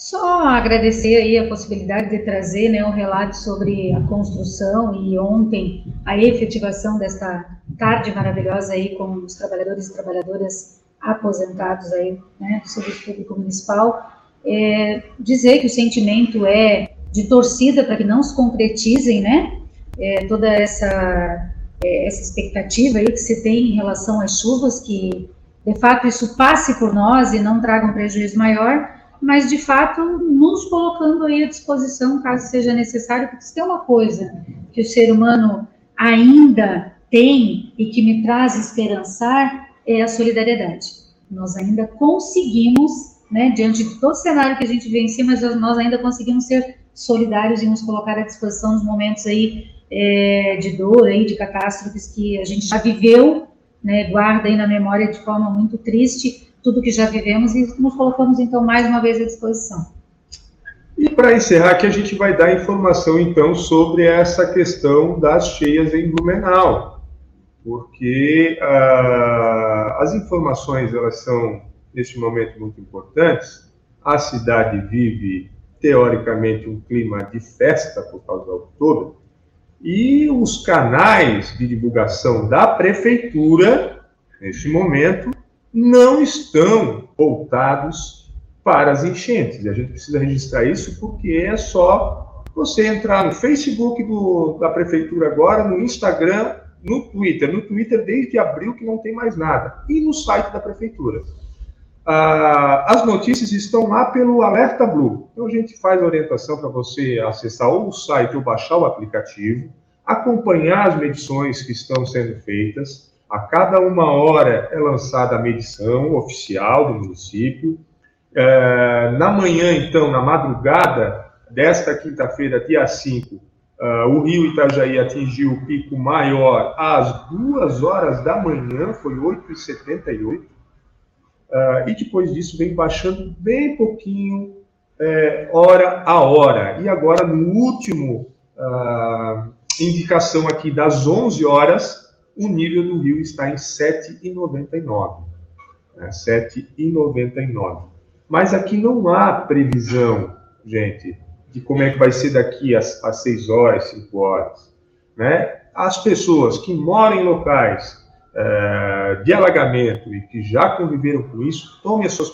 S2: Só agradecer aí a possibilidade de trazer né, um relato sobre a construção e ontem a efetivação desta tarde maravilhosa aí com os trabalhadores e trabalhadoras aposentados aí, né, do Serviço Público Municipal. É, dizer que o sentimento é de torcida para que não se concretizem, né, é, toda essa, é, essa expectativa aí que se tem em relação às chuvas, que de fato isso passe por nós e não traga um prejuízo maior, mas de fato nos colocando aí à disposição caso seja necessário, porque se tem uma coisa que o ser humano ainda tem e que me traz esperançar é a solidariedade. Nós ainda conseguimos, né, diante de todo o cenário que a gente si, mas nós ainda conseguimos ser solidários e nos colocar à disposição nos momentos aí é, de dor, aí, de catástrofes que a gente já viveu, né, guarda aí na memória de forma muito triste, tudo que já vivemos e nos colocamos, então, mais uma vez à disposição.
S1: E para encerrar aqui, a gente vai dar informação, então, sobre essa questão das cheias em Blumenau, porque ah, as informações, elas são, neste momento, muito importantes. A cidade vive, teoricamente, um clima de festa por causa do outubro, e os canais de divulgação da prefeitura, neste momento, não estão voltados para as enchentes. E a gente precisa registrar isso porque é só você entrar no Facebook do, da prefeitura agora, no Instagram, no Twitter. No Twitter, desde abril, que não tem mais nada. E no site da prefeitura. Ah, as notícias estão lá pelo Alerta Blue. Então a gente faz a orientação para você acessar ou o site ou baixar o aplicativo, acompanhar as medições que estão sendo feitas a cada uma hora é lançada a medição oficial do município. É, na manhã, então, na madrugada desta quinta-feira, dia 5, é, o rio Itajaí atingiu o pico maior às duas horas da manhã, foi 8h78. É, e depois disso vem baixando bem pouquinho, é, hora a hora. E agora, no último indicação aqui das 11 horas, o nível do rio está em 7,99. Né? 7,99. Mas aqui não há previsão, gente, de como é que vai ser daqui a, 6 horas, 5 horas. Né? As pessoas que moram em locais é, de alagamento e que já conviveram com isso, tomem as suas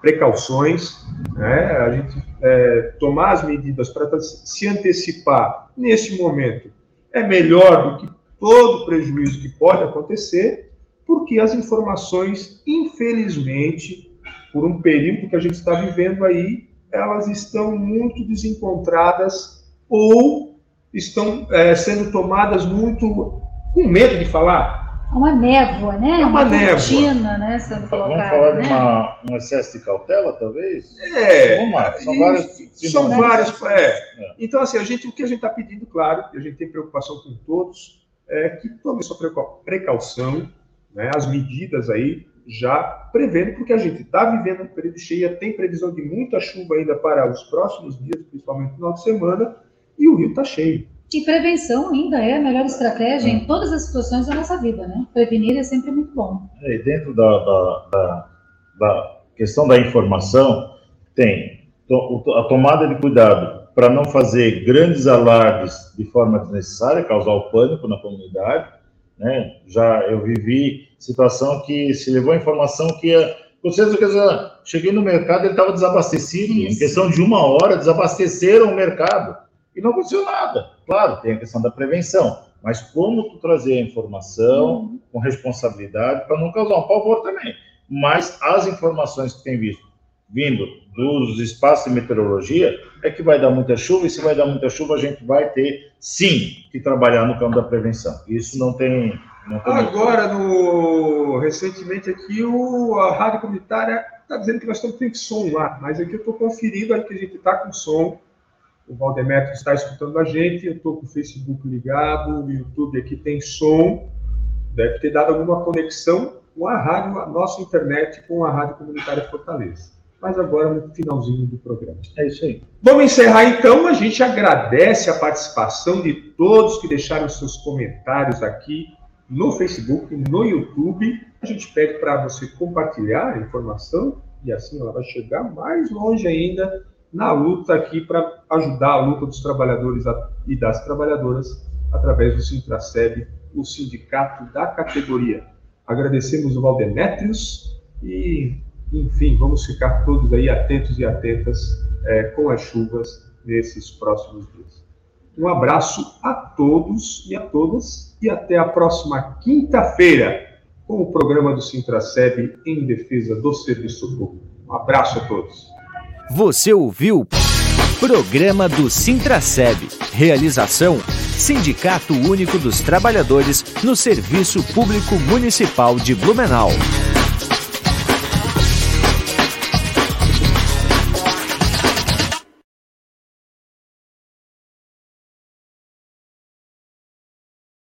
S1: precauções, né? a gente é, tomar as medidas para se antecipar nesse momento é melhor do que todo o prejuízo que pode acontecer, porque as informações, infelizmente, por um período que a gente está vivendo aí, elas estão muito desencontradas ou estão é, sendo tomadas muito com medo de falar.
S2: É uma névoa, né?
S1: É uma, uma névoa.
S2: Cortina, né?
S3: Vamos falar né? de uma, um excesso de cautela, talvez?
S1: É. Vamos lá. São vários. São vários. É. é. Então, assim, a gente, o que a gente está pedindo, claro, a gente tem preocupação com todos, é, que tome sua precaução, né, as medidas aí já prevendo, porque a gente está vivendo um período cheio, tem previsão de muita chuva ainda para os próximos dias, principalmente no final de semana, e o rio está cheio.
S2: E prevenção ainda é a melhor estratégia é. em todas as situações da nossa vida, né? Prevenir é sempre muito bom.
S3: É, dentro da, da, da, da questão da informação, tem a tomada de cuidado para não fazer grandes alardes de forma desnecessária, causar o pânico na comunidade. Né? Já eu vivi situação que se levou a informação que ia, Vocês, cheguei no mercado, ele estava desabastecido. Isso. Em questão de uma hora, desabasteceram o mercado. E não aconteceu nada. Claro, tem a questão da prevenção. Mas como tu trazer a informação uhum. com responsabilidade para não causar um pavor também. Mas as informações que tem visto vindo dos espaços de meteorologia é que vai dar muita chuva, e se vai dar muita chuva, a gente vai ter, sim, que trabalhar no campo da prevenção. Isso não tem. Não tem
S1: Agora, no... recentemente aqui, o... a rádio comunitária está dizendo que nós estamos tendo som lá, mas aqui eu estou conferindo aí que a gente está com som. O Valdemetro está escutando a gente, eu estou com o Facebook ligado, o YouTube aqui tem som, deve ter dado alguma conexão com a rádio, a nossa internet com a Rádio Comunitária Fortaleza mas agora no finalzinho do programa.
S3: É isso aí.
S1: Vamos encerrar então. A gente agradece a participação de todos que deixaram seus comentários aqui no Facebook, no YouTube. A gente pede para você compartilhar a informação e assim ela vai chegar mais longe ainda na luta aqui para ajudar a luta dos trabalhadores e das trabalhadoras através do Sintraceb, o sindicato da categoria. Agradecemos o Valdemétrios e enfim, vamos ficar todos aí atentos e atentas é, com as chuvas nesses próximos dias. Um abraço a todos e a todas e até a próxima quinta-feira com o programa do Sintraceb em defesa do serviço público. Um abraço a todos.
S5: Você ouviu Programa do Sintraceb. Realização Sindicato Único dos Trabalhadores no Serviço Público Municipal de Blumenau.